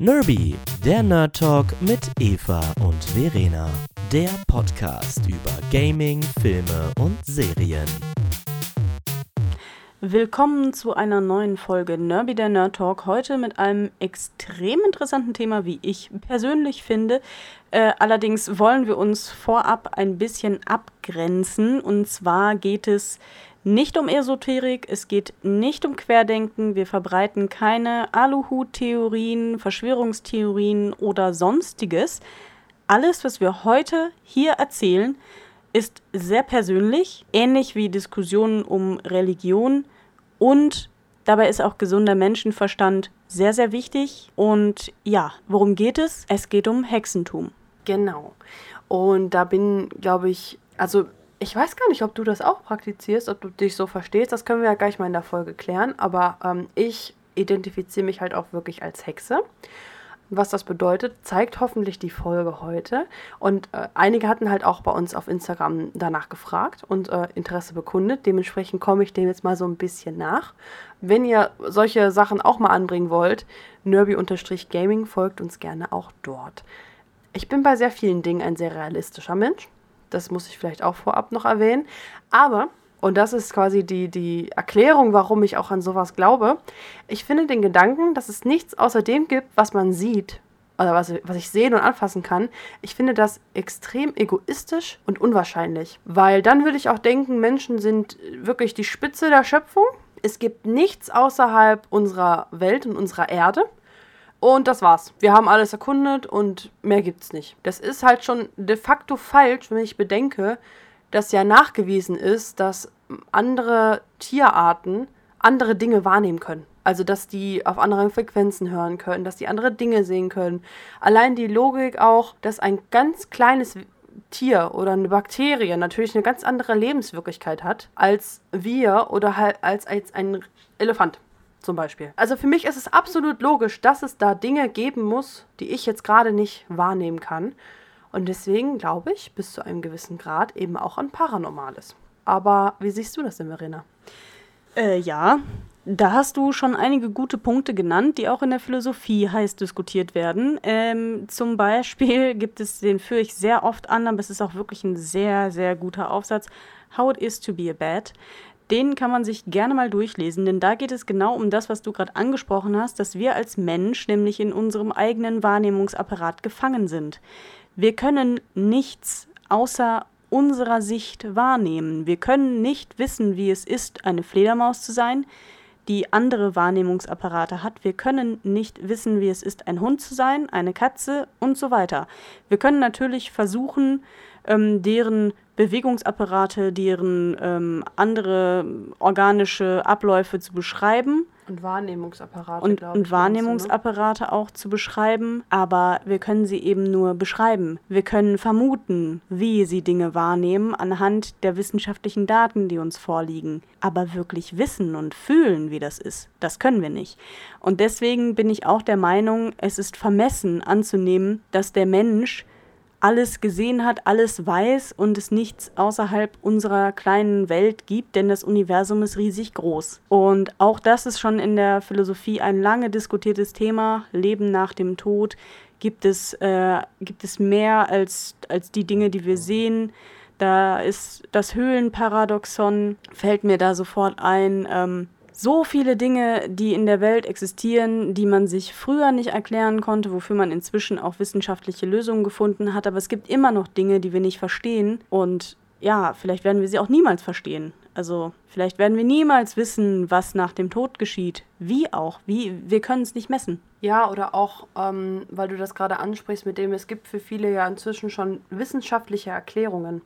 Nerby, der Nerd Talk mit Eva und Verena. Der Podcast über Gaming, Filme und Serien. Willkommen zu einer neuen Folge Nerby der Nerd Talk. Heute mit einem extrem interessanten Thema, wie ich persönlich finde. Äh, allerdings wollen wir uns vorab ein bisschen abgrenzen. Und zwar geht es nicht um Esoterik, es geht nicht um Querdenken, wir verbreiten keine Aluhut-Theorien, Verschwörungstheorien oder sonstiges. Alles, was wir heute hier erzählen, ist sehr persönlich, ähnlich wie Diskussionen um Religion und dabei ist auch gesunder Menschenverstand sehr, sehr wichtig. Und ja, worum geht es? Es geht um Hexentum. Genau. Und da bin, glaube ich, also ich weiß gar nicht, ob du das auch praktizierst, ob du dich so verstehst. Das können wir ja gleich mal in der Folge klären. Aber ähm, ich identifiziere mich halt auch wirklich als Hexe. Was das bedeutet, zeigt hoffentlich die Folge heute. Und äh, einige hatten halt auch bei uns auf Instagram danach gefragt und äh, Interesse bekundet. Dementsprechend komme ich dem jetzt mal so ein bisschen nach. Wenn ihr solche Sachen auch mal anbringen wollt, nerby-gaming folgt uns gerne auch dort. Ich bin bei sehr vielen Dingen ein sehr realistischer Mensch. Das muss ich vielleicht auch vorab noch erwähnen. Aber, und das ist quasi die, die Erklärung, warum ich auch an sowas glaube, ich finde den Gedanken, dass es nichts außer dem gibt, was man sieht, oder was, was ich sehen und anfassen kann, ich finde das extrem egoistisch und unwahrscheinlich. Weil dann würde ich auch denken, Menschen sind wirklich die Spitze der Schöpfung. Es gibt nichts außerhalb unserer Welt und unserer Erde. Und das war's. Wir haben alles erkundet und mehr gibt's nicht. Das ist halt schon de facto falsch, wenn ich bedenke, dass ja nachgewiesen ist, dass andere Tierarten andere Dinge wahrnehmen können. Also, dass die auf anderen Frequenzen hören können, dass die andere Dinge sehen können. Allein die Logik auch, dass ein ganz kleines Tier oder eine Bakterie natürlich eine ganz andere Lebenswirklichkeit hat als wir oder halt als, als ein Elefant zum Beispiel. Also für mich ist es absolut logisch, dass es da Dinge geben muss, die ich jetzt gerade nicht wahrnehmen kann. Und deswegen glaube ich bis zu einem gewissen Grad eben auch an Paranormales. Aber wie siehst du das denn, Verena? Äh, ja, da hast du schon einige gute Punkte genannt, die auch in der Philosophie heiß diskutiert werden. Ähm, zum Beispiel gibt es, den führe ich sehr oft an, aber es ist auch wirklich ein sehr, sehr guter Aufsatz. How it is to be a bat. Den kann man sich gerne mal durchlesen, denn da geht es genau um das, was du gerade angesprochen hast, dass wir als Mensch nämlich in unserem eigenen Wahrnehmungsapparat gefangen sind. Wir können nichts außer unserer Sicht wahrnehmen. Wir können nicht wissen, wie es ist, eine Fledermaus zu sein, die andere Wahrnehmungsapparate hat. Wir können nicht wissen, wie es ist, ein Hund zu sein, eine Katze und so weiter. Wir können natürlich versuchen, ähm, deren Bewegungsapparate, deren ähm, andere organische Abläufe zu beschreiben. Und Wahrnehmungsapparate, und, und ne? Wahrnehmungsapparate ne? auch zu beschreiben, aber wir können sie eben nur beschreiben. Wir können vermuten, wie sie Dinge wahrnehmen anhand der wissenschaftlichen Daten, die uns vorliegen. Aber wirklich wissen und fühlen, wie das ist, das können wir nicht. Und deswegen bin ich auch der Meinung, es ist vermessen anzunehmen, dass der Mensch alles gesehen hat, alles weiß und es nichts außerhalb unserer kleinen Welt gibt, denn das Universum ist riesig groß. Und auch das ist schon in der Philosophie ein lange diskutiertes Thema. Leben nach dem Tod. Gibt es, äh, gibt es mehr als, als die Dinge, die wir sehen? Da ist das Höhlenparadoxon, fällt mir da sofort ein. Ähm, so viele Dinge, die in der Welt existieren, die man sich früher nicht erklären konnte, wofür man inzwischen auch wissenschaftliche Lösungen gefunden hat. Aber es gibt immer noch Dinge, die wir nicht verstehen. Und ja, vielleicht werden wir sie auch niemals verstehen. Also vielleicht werden wir niemals wissen, was nach dem Tod geschieht. Wie auch. Wie, wir können es nicht messen. Ja, oder auch, ähm, weil du das gerade ansprichst, mit dem es gibt für viele ja inzwischen schon wissenschaftliche Erklärungen.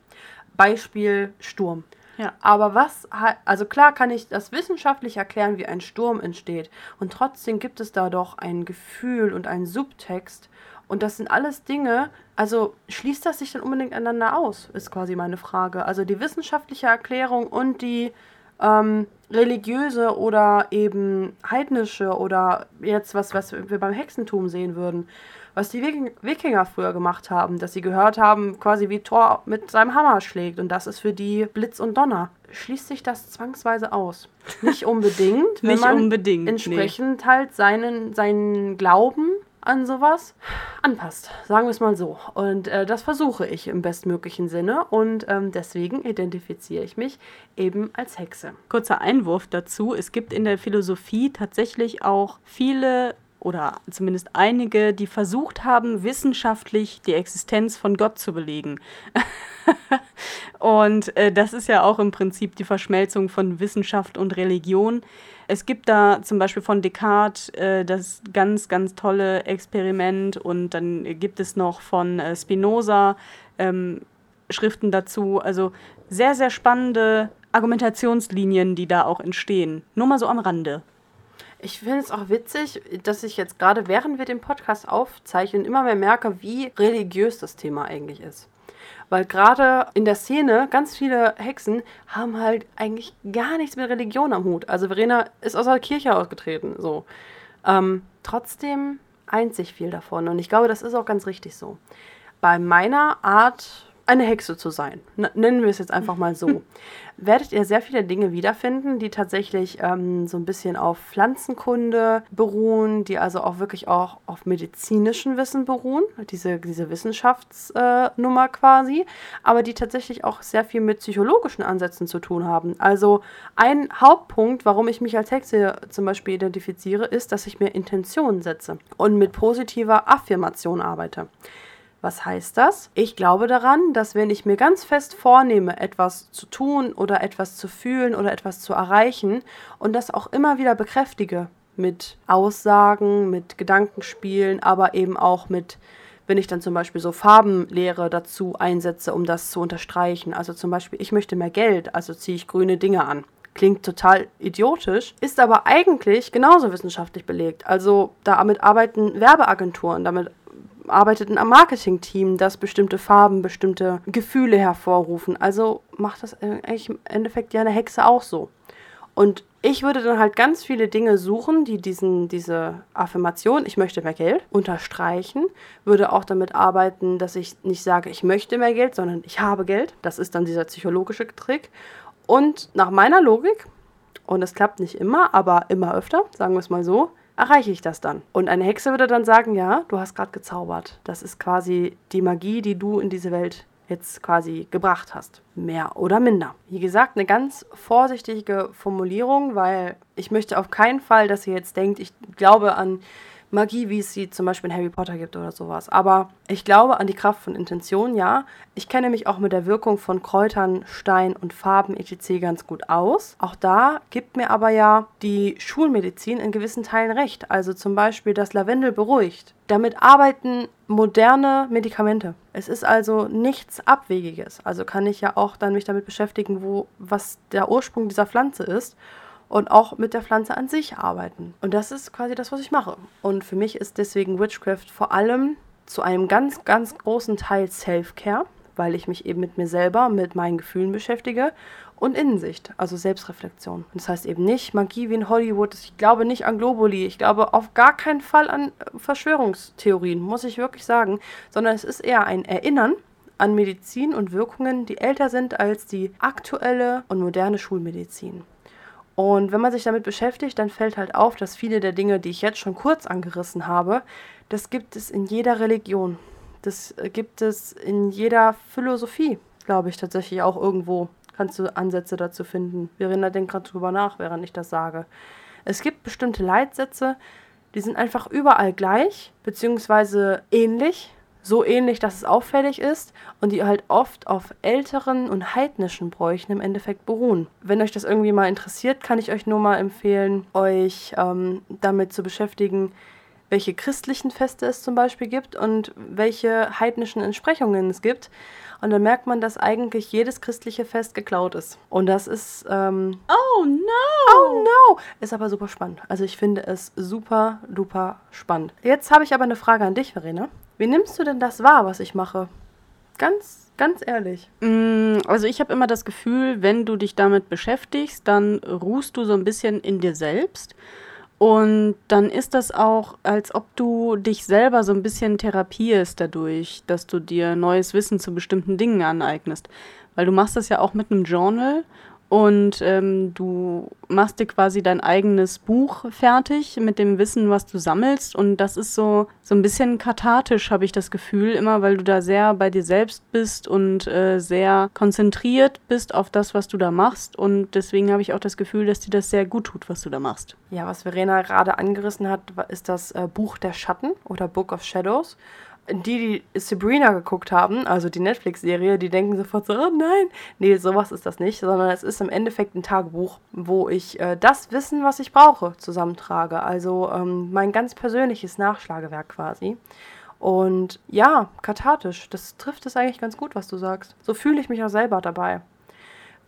Beispiel Sturm. Ja. Aber was, also klar kann ich das wissenschaftlich erklären, wie ein Sturm entsteht. Und trotzdem gibt es da doch ein Gefühl und einen Subtext. Und das sind alles Dinge, also schließt das sich dann unbedingt einander aus, ist quasi meine Frage. Also die wissenschaftliche Erklärung und die ähm, religiöse oder eben heidnische oder jetzt was, was wir beim Hexentum sehen würden was die Wikinger früher gemacht haben, dass sie gehört haben, quasi wie Thor mit seinem Hammer schlägt und das ist für die Blitz und Donner. Schließt sich das zwangsweise aus? Nicht unbedingt, wenn Nicht man unbedingt, entsprechend nee. halt seinen, seinen Glauben an sowas anpasst. Sagen wir es mal so. Und äh, das versuche ich im bestmöglichen Sinne. Und ähm, deswegen identifiziere ich mich eben als Hexe. Kurzer Einwurf dazu. Es gibt in der Philosophie tatsächlich auch viele oder zumindest einige, die versucht haben, wissenschaftlich die Existenz von Gott zu belegen. und äh, das ist ja auch im Prinzip die Verschmelzung von Wissenschaft und Religion. Es gibt da zum Beispiel von Descartes äh, das ganz, ganz tolle Experiment und dann gibt es noch von äh, Spinoza ähm, Schriften dazu. Also sehr, sehr spannende Argumentationslinien, die da auch entstehen. Nur mal so am Rande. Ich finde es auch witzig, dass ich jetzt gerade, während wir den Podcast aufzeichnen, immer mehr merke, wie religiös das Thema eigentlich ist. Weil gerade in der Szene ganz viele Hexen haben halt eigentlich gar nichts mit Religion am Hut. Also Verena ist aus der Kirche ausgetreten, so. Ähm, trotzdem eint sich viel davon und ich glaube, das ist auch ganz richtig so. Bei meiner Art eine Hexe zu sein. N nennen wir es jetzt einfach mal so. Werdet ihr sehr viele Dinge wiederfinden, die tatsächlich ähm, so ein bisschen auf Pflanzenkunde beruhen, die also auch wirklich auch auf medizinischem Wissen beruhen, diese, diese Wissenschaftsnummer äh, quasi, aber die tatsächlich auch sehr viel mit psychologischen Ansätzen zu tun haben. Also ein Hauptpunkt, warum ich mich als Hexe zum Beispiel identifiziere, ist, dass ich mir Intentionen setze und mit positiver Affirmation arbeite. Was heißt das? Ich glaube daran, dass wenn ich mir ganz fest vornehme, etwas zu tun oder etwas zu fühlen oder etwas zu erreichen und das auch immer wieder bekräftige mit Aussagen, mit Gedankenspielen, aber eben auch mit wenn ich dann zum Beispiel so Farbenlehre dazu einsetze, um das zu unterstreichen. Also zum Beispiel, ich möchte mehr Geld, also ziehe ich grüne Dinge an. Klingt total idiotisch, ist aber eigentlich genauso wissenschaftlich belegt. Also damit arbeiten Werbeagenturen, damit arbeitet in einem Marketing-Team, das bestimmte Farben, bestimmte Gefühle hervorrufen. Also macht das eigentlich im Endeffekt ja eine Hexe auch so. Und ich würde dann halt ganz viele Dinge suchen, die diesen, diese Affirmation, ich möchte mehr Geld, unterstreichen. Würde auch damit arbeiten, dass ich nicht sage, ich möchte mehr Geld, sondern ich habe Geld. Das ist dann dieser psychologische Trick. Und nach meiner Logik, und es klappt nicht immer, aber immer öfter, sagen wir es mal so, erreiche ich das dann. Und eine Hexe würde dann sagen, ja, du hast gerade gezaubert. Das ist quasi die Magie, die du in diese Welt jetzt quasi gebracht hast. Mehr oder minder. Wie gesagt, eine ganz vorsichtige Formulierung, weil ich möchte auf keinen Fall, dass ihr jetzt denkt, ich glaube an Magie, wie es sie zum Beispiel in Harry Potter gibt oder sowas. Aber ich glaube an die Kraft von Intention, ja. Ich kenne mich auch mit der Wirkung von Kräutern, Stein und Farben etc. ganz gut aus. Auch da gibt mir aber ja die Schulmedizin in gewissen Teilen recht. Also zum Beispiel, dass Lavendel beruhigt. Damit arbeiten moderne Medikamente. Es ist also nichts Abwegiges. Also kann ich ja auch dann mich damit beschäftigen, wo, was der Ursprung dieser Pflanze ist und auch mit der Pflanze an sich arbeiten. Und das ist quasi das, was ich mache. Und für mich ist deswegen Witchcraft vor allem zu einem ganz, ganz großen Teil Self-Care, weil ich mich eben mit mir selber, mit meinen Gefühlen beschäftige und Innensicht, also Selbstreflexion. Das heißt eben nicht Magie wie in Hollywood. Ich glaube nicht an Globuli. Ich glaube auf gar keinen Fall an Verschwörungstheorien, muss ich wirklich sagen, sondern es ist eher ein Erinnern an Medizin und Wirkungen, die älter sind als die aktuelle und moderne Schulmedizin. Und wenn man sich damit beschäftigt, dann fällt halt auf, dass viele der Dinge, die ich jetzt schon kurz angerissen habe, das gibt es in jeder Religion. Das gibt es in jeder Philosophie, glaube ich, tatsächlich auch irgendwo. Kannst du Ansätze dazu finden. Verena denkt gerade drüber nach, während ich das sage. Es gibt bestimmte Leitsätze, die sind einfach überall gleich, beziehungsweise ähnlich, so ähnlich, dass es auffällig ist und die halt oft auf älteren und heidnischen Bräuchen im Endeffekt beruhen. Wenn euch das irgendwie mal interessiert, kann ich euch nur mal empfehlen, euch ähm, damit zu beschäftigen, welche christlichen Feste es zum Beispiel gibt und welche heidnischen Entsprechungen es gibt. Und dann merkt man, dass eigentlich jedes christliche Fest geklaut ist. Und das ist. Ähm, oh no! Oh no! Ist aber super spannend. Also ich finde es super, duper spannend. Jetzt habe ich aber eine Frage an dich, Verena. Wie nimmst du denn das wahr, was ich mache? Ganz, ganz ehrlich. Mm, also ich habe immer das Gefühl, wenn du dich damit beschäftigst, dann ruhst du so ein bisschen in dir selbst. Und dann ist das auch, als ob du dich selber so ein bisschen therapierst dadurch, dass du dir neues Wissen zu bestimmten Dingen aneignest. Weil du machst das ja auch mit einem Journal und ähm, du machst dir quasi dein eigenes Buch fertig mit dem Wissen, was du sammelst. Und das ist so, so ein bisschen kathartisch, habe ich das Gefühl, immer weil du da sehr bei dir selbst bist und äh, sehr konzentriert bist auf das, was du da machst. Und deswegen habe ich auch das Gefühl, dass dir das sehr gut tut, was du da machst. Ja, was Verena gerade angerissen hat, ist das äh, Buch der Schatten oder Book of Shadows die, die Sabrina geguckt haben, also die Netflix-Serie, die denken sofort so, oh nein. Nee, sowas ist das nicht, sondern es ist im Endeffekt ein Tagebuch, wo ich äh, das Wissen, was ich brauche, zusammentrage. Also ähm, mein ganz persönliches Nachschlagewerk quasi. Und ja, kathartisch, das trifft es eigentlich ganz gut, was du sagst. So fühle ich mich auch selber dabei.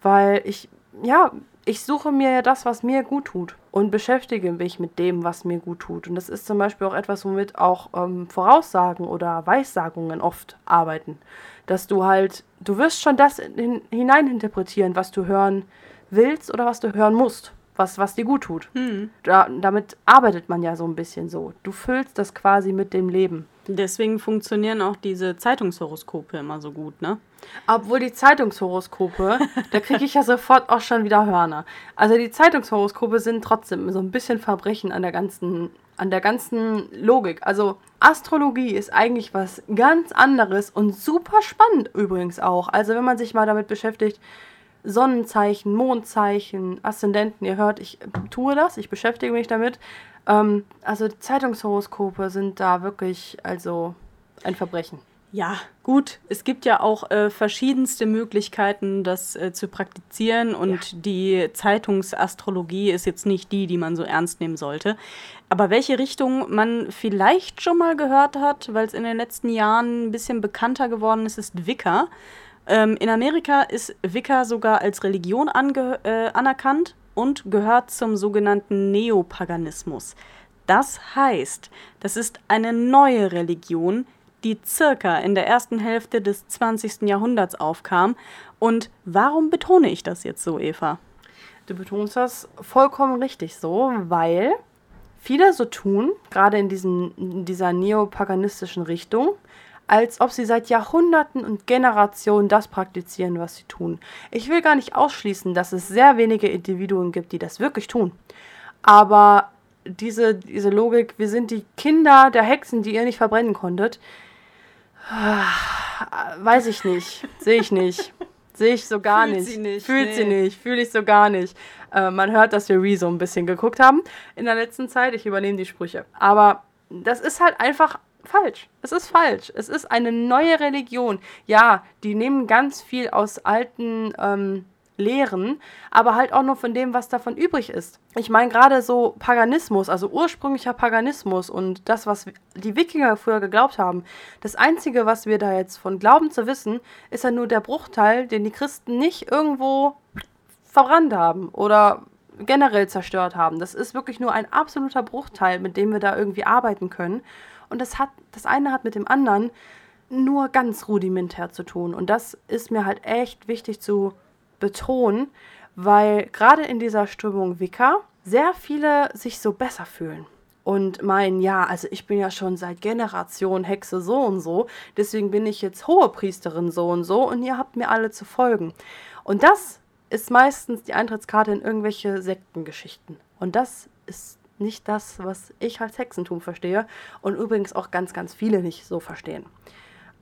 Weil ich, ja, ich suche mir ja das, was mir gut tut und beschäftige mich mit dem, was mir gut tut. Und das ist zum Beispiel auch etwas, womit auch ähm, Voraussagen oder Weissagungen oft arbeiten. Dass du halt, du wirst schon das in, hineininterpretieren, was du hören willst oder was du hören musst, was, was dir gut tut. Hm. Da, damit arbeitet man ja so ein bisschen so. Du füllst das quasi mit dem Leben. Deswegen funktionieren auch diese Zeitungshoroskope immer so gut, ne? Obwohl die Zeitungshoroskope, da kriege ich ja sofort auch schon wieder Hörner. Also die Zeitungshoroskope sind trotzdem so ein bisschen Verbrechen an der ganzen, an der ganzen Logik. Also Astrologie ist eigentlich was ganz anderes und super spannend übrigens auch. Also wenn man sich mal damit beschäftigt, Sonnenzeichen, Mondzeichen, Aszendenten, ihr hört, ich tue das, ich beschäftige mich damit. Ähm, also Zeitungshoroskope sind da wirklich also ein Verbrechen. Ja, gut. Es gibt ja auch äh, verschiedenste Möglichkeiten, das äh, zu praktizieren. Und ja. die Zeitungsastrologie ist jetzt nicht die, die man so ernst nehmen sollte. Aber welche Richtung man vielleicht schon mal gehört hat, weil es in den letzten Jahren ein bisschen bekannter geworden ist, ist Wicca. Ähm, in Amerika ist Wicca sogar als Religion äh, anerkannt und gehört zum sogenannten Neopaganismus. Das heißt, das ist eine neue Religion, die circa in der ersten Hälfte des 20. Jahrhunderts aufkam. Und warum betone ich das jetzt so, Eva? Du betonst das vollkommen richtig so, weil viele so tun, gerade in, diesem, in dieser neopaganistischen Richtung, als ob sie seit Jahrhunderten und Generationen das praktizieren, was sie tun. Ich will gar nicht ausschließen, dass es sehr wenige Individuen gibt, die das wirklich tun. Aber diese, diese Logik, wir sind die Kinder der Hexen, die ihr nicht verbrennen konntet, Weiß ich nicht. Sehe ich nicht. Sehe ich so gar Fühlt nicht. Sie nicht. Fühlt nee. sie nicht. Fühle ich so gar nicht. Äh, man hört, dass wir Rezo ein bisschen geguckt haben in der letzten Zeit. Ich übernehme die Sprüche. Aber das ist halt einfach falsch. Es ist falsch. Es ist eine neue Religion. Ja, die nehmen ganz viel aus alten ähm, lehren, aber halt auch nur von dem, was davon übrig ist. Ich meine gerade so Paganismus, also ursprünglicher Paganismus und das, was die Wikinger früher geglaubt haben. Das Einzige, was wir da jetzt von glauben zu wissen, ist ja nur der Bruchteil, den die Christen nicht irgendwo verbrannt haben oder generell zerstört haben. Das ist wirklich nur ein absoluter Bruchteil, mit dem wir da irgendwie arbeiten können. Und das hat, das eine hat mit dem anderen nur ganz rudimentär zu tun. Und das ist mir halt echt wichtig zu betonen, weil gerade in dieser Stimmung Wicca sehr viele sich so besser fühlen und meinen, ja, also ich bin ja schon seit Generationen Hexe so und so, deswegen bin ich jetzt hohe Priesterin so und so und ihr habt mir alle zu folgen. Und das ist meistens die Eintrittskarte in irgendwelche Sektengeschichten. Und das ist nicht das, was ich als Hexentum verstehe und übrigens auch ganz, ganz viele nicht so verstehen.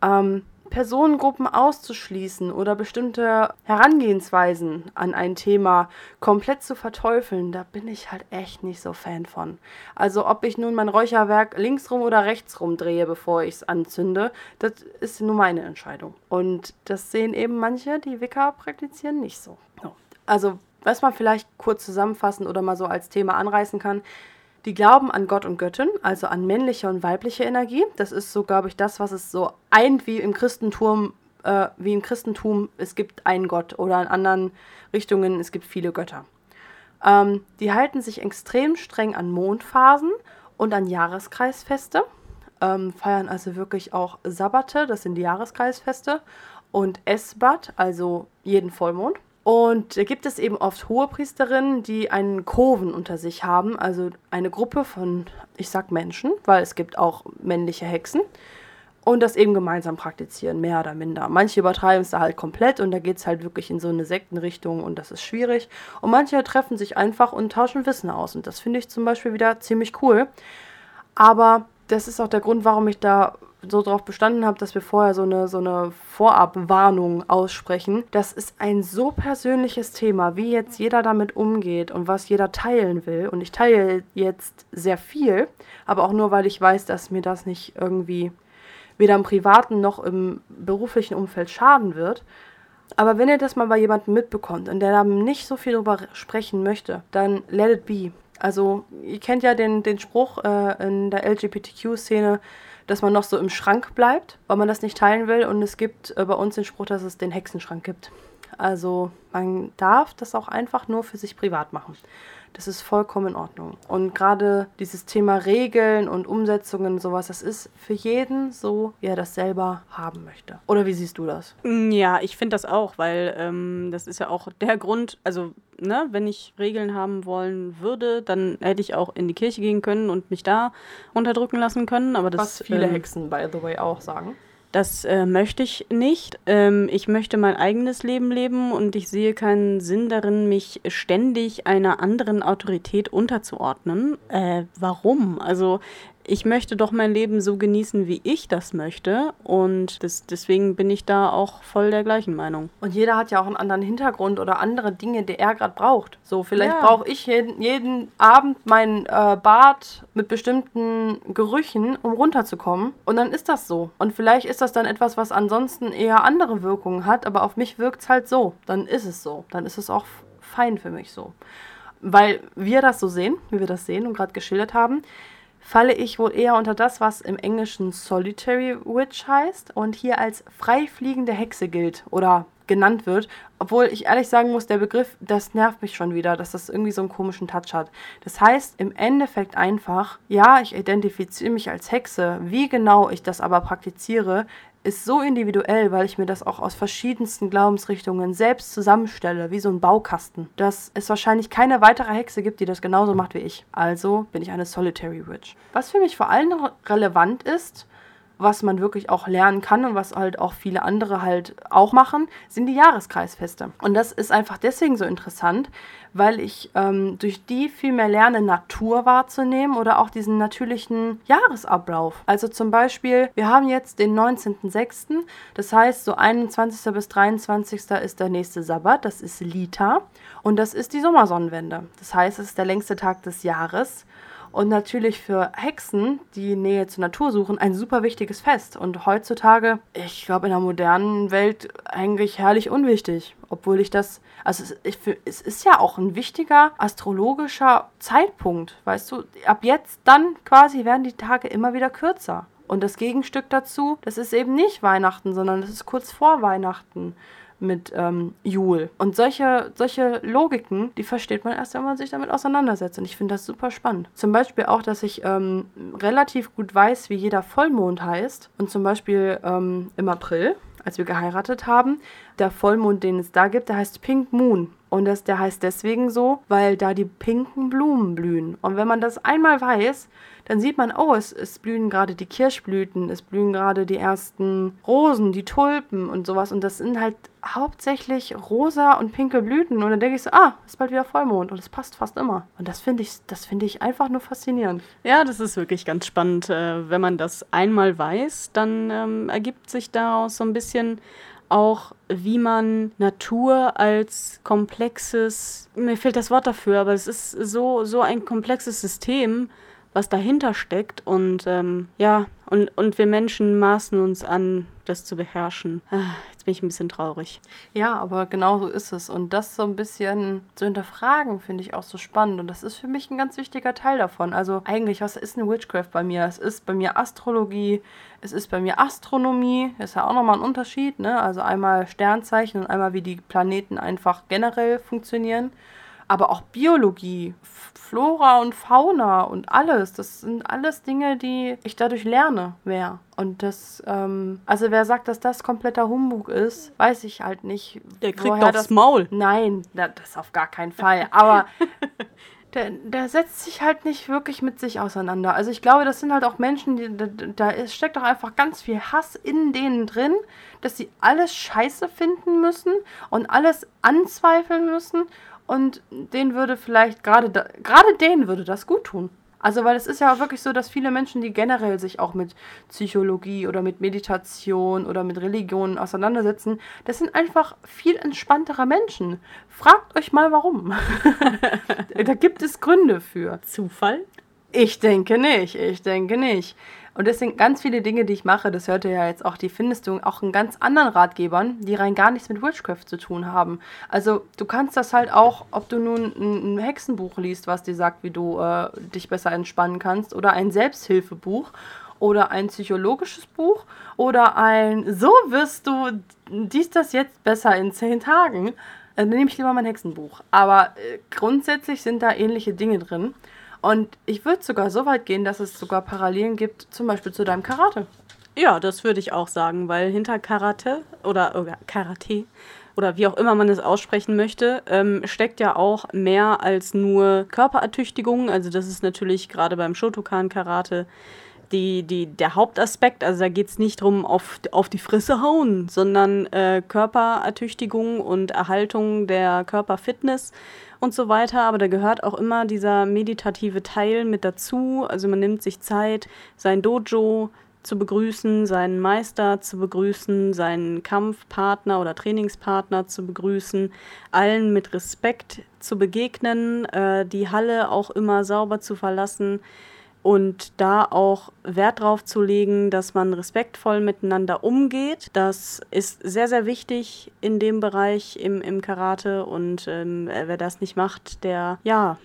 Ähm, Personengruppen auszuschließen oder bestimmte Herangehensweisen an ein Thema komplett zu verteufeln, da bin ich halt echt nicht so Fan von. Also ob ich nun mein Räucherwerk linksrum oder rechtsrum drehe, bevor ich es anzünde, das ist nur meine Entscheidung. Und das sehen eben manche, die Wicca praktizieren, nicht so. Also was man vielleicht kurz zusammenfassen oder mal so als Thema anreißen kann, die glauben an Gott und Göttin, also an männliche und weibliche Energie. Das ist so, glaube ich, das, was es so eint wie im Christentum, äh, wie im Christentum, es gibt einen Gott oder in anderen Richtungen, es gibt viele Götter. Ähm, die halten sich extrem streng an Mondphasen und an Jahreskreisfeste, ähm, feiern also wirklich auch Sabbate, das sind die Jahreskreisfeste, und Esbat, also jeden Vollmond. Und da gibt es eben oft Hohepriesterinnen, die einen Koven unter sich haben, also eine Gruppe von, ich sag Menschen, weil es gibt auch männliche Hexen. und das eben gemeinsam praktizieren, mehr oder minder. Manche übertreiben es da halt komplett und da geht es halt wirklich in so eine Sektenrichtung und das ist schwierig. Und manche treffen sich einfach und tauschen Wissen aus und das finde ich zum Beispiel wieder ziemlich cool. Aber das ist auch der Grund, warum ich da so darauf bestanden habe, dass wir vorher so eine, so eine Vorabwarnung aussprechen. Das ist ein so persönliches Thema, wie jetzt jeder damit umgeht und was jeder teilen will. Und ich teile jetzt sehr viel, aber auch nur, weil ich weiß, dass mir das nicht irgendwie weder im privaten noch im beruflichen Umfeld schaden wird. Aber wenn ihr das mal bei jemandem mitbekommt und der da nicht so viel drüber sprechen möchte, dann let it be. Also, ihr kennt ja den, den Spruch äh, in der LGBTQ-Szene, dass man noch so im Schrank bleibt, weil man das nicht teilen will. Und es gibt äh, bei uns den Spruch, dass es den Hexenschrank gibt. Also, man darf das auch einfach nur für sich privat machen. Das ist vollkommen in Ordnung. Und gerade dieses Thema Regeln und Umsetzungen und sowas, das ist für jeden so, wie er das selber haben möchte. Oder wie siehst du das? Mm, ja, ich finde das auch, weil ähm, das ist ja auch der Grund, also Ne, wenn ich Regeln haben wollen würde, dann hätte ich auch in die Kirche gehen können und mich da unterdrücken lassen können. Aber das, Was viele ähm, Hexen, by the way, auch sagen. Das äh, möchte ich nicht. Ähm, ich möchte mein eigenes Leben leben und ich sehe keinen Sinn darin, mich ständig einer anderen Autorität unterzuordnen. Äh, warum? Also ich möchte doch mein Leben so genießen, wie ich das möchte. Und das, deswegen bin ich da auch voll der gleichen Meinung. Und jeder hat ja auch einen anderen Hintergrund oder andere Dinge, die er gerade braucht. So, vielleicht Ja. brauche ich jeden, jeden Abend mein äh, Bad mit bestimmten Gerüchen, um runterzukommen. Und dann ist das so. Und vielleicht ist das dann etwas, was ansonsten eher andere Wirkungen hat, aber auf mich wirkt es halt so. Dann ist es so. Dann ist es auch fein für mich so. Weil wir das so sehen, wie wir das sehen und gerade geschildert haben, falle ich wohl eher unter das, was im Englischen Solitary Witch heißt und hier als freifliegende Hexe gilt oder genannt wird. Obwohl ich ehrlich sagen muss, der Begriff, das nervt mich schon wieder, dass das irgendwie so einen komischen Touch hat. Das heißt im Endeffekt einfach, ja, ich identifiziere mich als Hexe. Wie genau ich das aber praktiziere, ist so individuell, weil ich mir das auch aus verschiedensten Glaubensrichtungen selbst zusammenstelle, wie so ein Baukasten, dass es wahrscheinlich keine weitere Hexe gibt, die das genauso macht wie ich. Also bin ich eine Solitary Witch. Was für mich vor allem re- relevant ist, was man wirklich auch lernen kann und was halt auch viele andere halt auch machen, sind die Jahreskreisfeste. Und das ist einfach deswegen so interessant, weil ich ähm, durch die viel mehr lerne, Natur wahrzunehmen oder auch diesen natürlichen Jahresablauf. Also zum Beispiel, wir haben jetzt den 19.06., das heißt so 21. bis 23. ist der nächste Sabbat, das ist Lita und das ist die Sommersonnenwende. Das heißt, es ist der längste Tag des Jahres. Und natürlich für Hexen, die Nähe zur Natur suchen, ein super wichtiges Fest. Und heutzutage, ich glaube, in der modernen Welt eigentlich herrlich unwichtig. Obwohl ich das, also es, ich, es ist ja auch ein wichtiger astrologischer Zeitpunkt. Weißt du, ab jetzt dann quasi werden die Tage immer wieder kürzer. Und das Gegenstück dazu, das ist eben nicht Weihnachten, sondern das ist kurz vor Weihnachten mit ähm, Jul. Und solche, solche Logiken, die versteht man erst, wenn man sich damit auseinandersetzt. Und ich finde das super spannend. Zum Beispiel auch, dass ich ähm, relativ gut weiß, wie jeder Vollmond heißt. Und zum Beispiel ähm, im April, als wir geheiratet haben, der Vollmond, den es da gibt, der heißt Pink Moon. Und das, der heißt deswegen so, weil da die pinken Blumen blühen. Und wenn man das einmal weiß, dann sieht man, oh, es, es blühen gerade die Kirschblüten, es blühen gerade die ersten Rosen, die Tulpen und sowas. Und das sind halt hauptsächlich rosa und pinke Blüten. Und dann denke ich so, ah, ist bald wieder Vollmond. Und es passt fast immer. Und das finde ich, das finde ich einfach nur faszinierend. Ja, das ist wirklich ganz spannend. Äh, wenn man das einmal weiß, dann ähm, ergibt sich daraus so ein bisschen auch, wie man Natur als komplexes, mir fehlt das Wort dafür, aber es ist so, so ein komplexes System, was dahinter steckt. Und ähm, ja, und, und wir Menschen maßen uns an, das zu beherrschen. Jetzt bin ich ein bisschen traurig. Ja, aber genau so ist es. Und das so ein bisschen zu hinterfragen, finde ich auch so spannend. Und das ist für mich ein ganz wichtiger Teil davon. Also eigentlich, was ist eine Witchcraft bei mir? Es ist bei mir Astrologie, es ist bei mir Astronomie, ist ja auch nochmal ein Unterschied, ne? Also einmal Sternzeichen und einmal wie die Planeten einfach generell funktionieren. Aber auch Biologie, Flora und Fauna und alles, das sind alles Dinge, die ich dadurch lerne mehr. Und das, ähm, also wer sagt, dass das kompletter Humbug ist, weiß ich halt nicht. Der kriegt aufs Maul. Nein, das auf gar keinen Fall. Aber der, der setzt sich halt nicht wirklich mit sich auseinander. Also ich glaube, das sind halt auch Menschen, die, da, da steckt doch einfach ganz viel Hass in denen drin, dass sie alles scheiße finden müssen und alles anzweifeln müssen. Und denen würde vielleicht gerade gerade denen würde das gut tun. Also, weil es ist ja auch wirklich so, dass viele Menschen, die generell sich auch mit Psychologie oder mit Meditation oder mit Religion auseinandersetzen, das sind einfach viel entspanntere Menschen. Fragt euch mal warum. da gibt es Gründe für. Zufall? Ich denke nicht, ich denke nicht. Und deswegen ganz viele Dinge, die ich mache, das hört ihr ja jetzt auch, die findest du auch in ganz anderen Ratgebern, die rein gar nichts mit Witchcraft zu tun haben. Also du kannst das halt auch, ob du nun ein, ein Hexenbuch liest, was dir sagt, wie du äh, dich besser entspannen kannst, oder ein Selbsthilfebuch oder ein psychologisches Buch oder ein So wirst du dies, das jetzt besser in zehn Tagen. Äh, dann nehme ich lieber mein Hexenbuch. Aber äh, grundsätzlich sind da ähnliche Dinge drin. Und ich würde sogar so weit gehen, dass es sogar Parallelen gibt, zum Beispiel zu deinem Karate. Ja, das würde ich auch sagen, weil hinter Karate oder, oder Karate oder wie auch immer man es aussprechen möchte, ähm, steckt ja auch mehr als nur Körperertüchtigung. Also das ist natürlich gerade beim Shotokan-Karate die, die, der Hauptaspekt. Also da geht es nicht darum, auf, auf die Fresse hauen, sondern äh, Körperertüchtigung und Erhaltung der Körperfitness und so weiter. Aber da gehört auch immer dieser meditative Teil mit dazu. Also man nimmt sich Zeit, sein Dojo zu begrüßen, seinen Meister zu begrüßen, seinen Kampfpartner oder Trainingspartner zu begrüßen, allen mit Respekt zu begegnen, äh, die Halle auch immer sauber zu verlassen und da auch Wert drauf zu legen, dass man respektvoll miteinander umgeht. Das ist sehr, sehr wichtig in dem Bereich im, im Karate und ähm, wer das nicht macht, der ja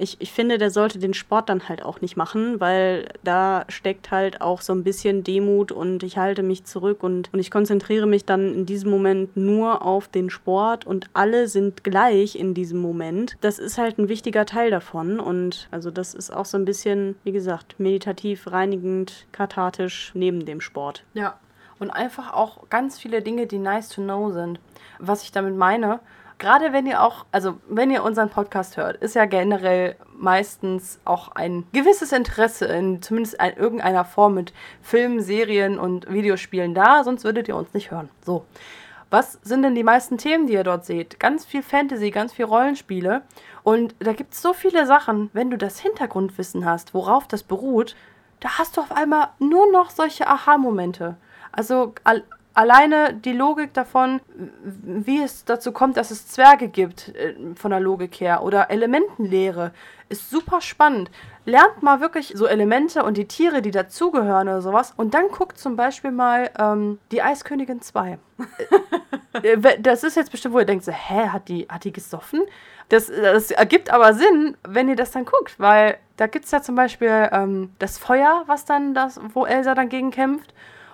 ich, ich finde, der sollte den Sport dann halt auch nicht machen, weil da steckt halt auch so ein bisschen Demut und ich halte mich zurück und, und ich konzentriere mich dann in diesem Moment nur auf den Sport und alle sind gleich in diesem Moment. Das ist halt ein wichtiger Teil davon und also das ist auch so ein bisschen, wie gesagt, meditativ, reinigend, kathartisch neben dem Sport. Ja, und einfach auch ganz viele Dinge, die nice to know sind. Was ich damit meine, gerade wenn ihr auch, also wenn ihr unseren Podcast hört, ist ja generell meistens auch ein gewisses Interesse in zumindest in irgendeiner Form mit Filmen, Serien und Videospielen da, sonst würdet ihr uns nicht hören. So. Was sind denn die meisten Themen, die ihr dort seht? Ganz viel Fantasy, ganz viel Rollenspiele. Und da gibt es so viele Sachen, wenn du das Hintergrundwissen hast, worauf das beruht, da hast du auf einmal nur noch solche Aha-Momente. Also alleine die Logik davon, wie es dazu kommt, dass es Zwerge gibt, äh, von der Logik her, oder Elementenlehre, ist super spannend. Lernt mal wirklich so Elemente und die Tiere, die dazugehören oder sowas. Und dann guckt zum Beispiel mal ähm, die Eiskönigin 2. Äh, das ist jetzt bestimmt, wo ihr denkt, so, hä, hat die, hat die gesoffen? Das, das ergibt aber Sinn, wenn ihr das dann guckt, weil da gibt es ja zum Beispiel ähm, das Feuer, was dann das, wo Elsa dann gegen kämpft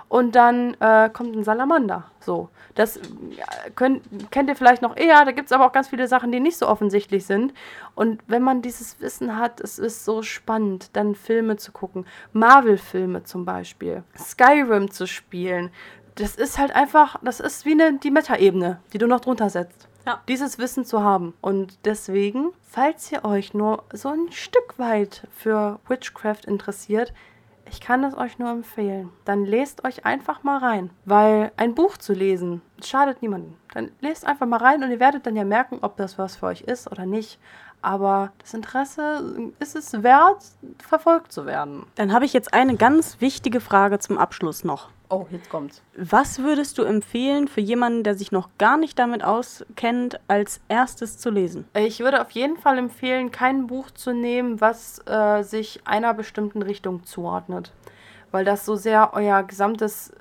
und dann äh, kommt ein Salamander. So. Das könnt, kennt ihr vielleicht noch eher, da gibt es aber auch ganz viele Sachen, die nicht so offensichtlich sind. Und wenn man dieses Wissen hat, es ist so spannend, dann Filme zu gucken. Marvel-Filme zum Beispiel. Skyrim zu spielen. Das ist halt einfach, das ist wie eine, die Meta-Ebene, die du noch drunter setzt. Ja. Dieses Wissen zu haben. Und deswegen, falls ihr euch nur so ein Stück weit für Witchcraft interessiert, ich kann es euch nur empfehlen. Dann lest euch einfach mal rein. Weil ein Buch zu lesen schadet niemandem. Dann lest einfach mal rein und ihr werdet dann ja merken, ob das was für euch ist oder nicht. Aber das Interesse ist es wert, verfolgt zu werden. Dann habe ich jetzt eine ganz wichtige Frage zum Abschluss noch. Oh, jetzt kommt's. Was würdest du empfehlen für jemanden, der sich noch gar nicht damit auskennt, als erstes zu lesen? Ich würde auf jeden Fall empfehlen, kein Buch zu nehmen, was äh, sich einer bestimmten Richtung zuordnet. Weil das so sehr euer gesamtes,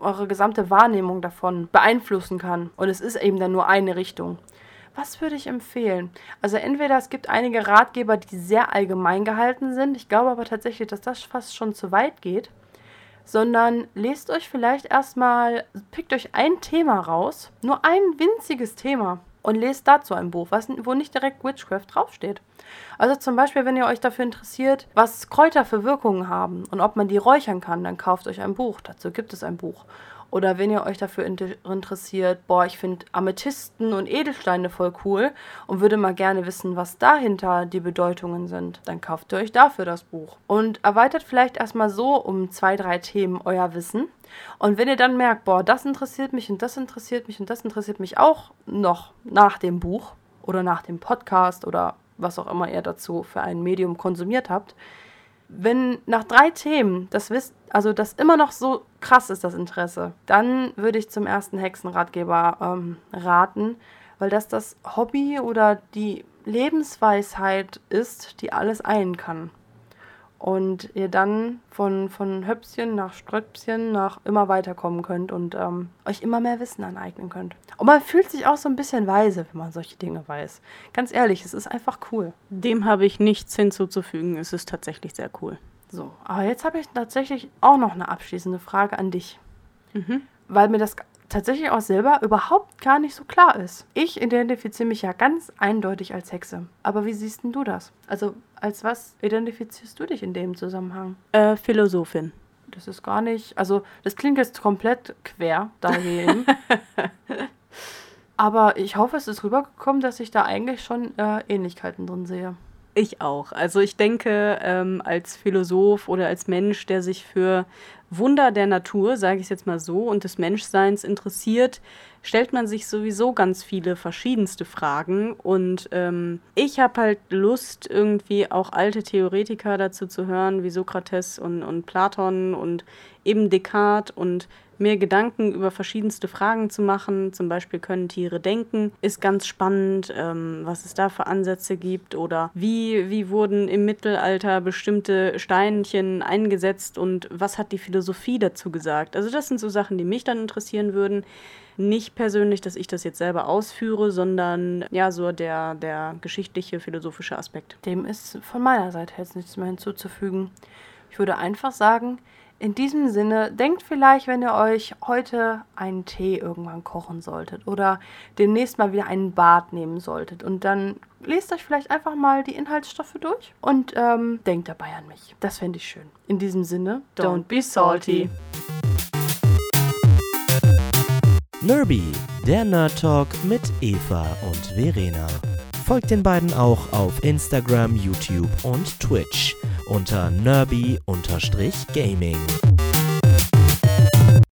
eure gesamte Wahrnehmung davon beeinflussen kann. Und es ist eben dann nur eine Richtung. Was würde ich empfehlen? Also entweder es gibt einige Ratgeber, die sehr allgemein gehalten sind. Ich glaube aber tatsächlich, dass das fast schon zu weit geht sondern lest euch vielleicht erstmal, pickt euch ein Thema raus, nur ein winziges Thema und lest dazu ein Buch, was, wo nicht direkt Witchcraft draufsteht. Also zum Beispiel, wenn ihr euch dafür interessiert, was Kräuter für Wirkungen haben und ob man die räuchern kann, dann kauft euch ein Buch. Dazu gibt es ein Buch. Oder wenn ihr euch dafür inter interessiert, boah, ich finde Amethysten und Edelsteine voll cool und würde mal gerne wissen, was dahinter die Bedeutungen sind, dann kauft ihr euch dafür das Buch. Und erweitert vielleicht erstmal so um zwei, drei Themen euer Wissen. Und wenn ihr dann merkt, boah, das interessiert mich und das interessiert mich und das interessiert mich auch noch nach dem Buch oder nach dem Podcast oder was auch immer ihr dazu für ein Medium konsumiert habt, wenn nach drei Themen das wisst, also das immer noch so krass ist, das Interesse, dann würde ich zum ersten Hexenratgeber ähm, raten, weil das das Hobby oder die Lebensweisheit ist, die alles ein kann und ihr dann von, von Höpschen nach Ströpschen nach immer weiterkommen könnt und ähm, euch immer mehr Wissen aneignen könnt. Und man fühlt sich auch so ein bisschen weise, wenn man solche Dinge weiß. Ganz ehrlich, es ist einfach cool. Dem habe ich nichts hinzuzufügen. Es ist tatsächlich sehr cool. So, aber jetzt habe ich tatsächlich auch noch eine abschließende Frage an dich. Mhm. Weil mir das tatsächlich auch selber überhaupt gar nicht so klar ist. Ich identifiziere mich ja ganz eindeutig als Hexe. Aber wie siehst denn du das? Also als was identifizierst du dich in dem Zusammenhang? Äh, Philosophin. Das ist gar nicht, also das klingt jetzt komplett quer dagegen. Aber ich hoffe, es ist rübergekommen, dass ich da eigentlich schon äh, Ähnlichkeiten drin sehe. Ich auch. Also ich denke, ähm, als Philosoph oder als Mensch, der sich für Wunder der Natur, sage ich es jetzt mal so, und des Menschseins interessiert, stellt man sich sowieso ganz viele verschiedenste Fragen. Und ähm, ich habe halt Lust, irgendwie auch alte Theoretiker dazu zu hören, wie Sokrates und, und Platon und eben Descartes und mir Gedanken über verschiedenste Fragen zu machen. Zum Beispiel können Tiere denken, ist ganz spannend, ähm, was es da für Ansätze gibt oder wie, wie wurden im Mittelalter bestimmte Steinchen eingesetzt und was hat die Philosophie dazu gesagt. Also das sind so Sachen, die mich dann interessieren würden. Nicht persönlich, dass ich das jetzt selber ausführe, sondern ja, so der, der geschichtliche, philosophische Aspekt. Dem ist von meiner Seite jetzt nichts mehr hinzuzufügen. Ich würde einfach sagen, in diesem Sinne, denkt vielleicht, wenn ihr euch heute einen Tee irgendwann kochen solltet oder demnächst mal wieder einen Bad nehmen solltet und dann lest euch vielleicht einfach mal die Inhaltsstoffe durch und ähm, denkt dabei an mich. Das fände ich schön. In diesem Sinne, don't, don't be salty. Nerby, der Nerd Talk mit Eva und Verena. Folgt den beiden auch auf Instagram, YouTube und Twitch unter nerby-gaming.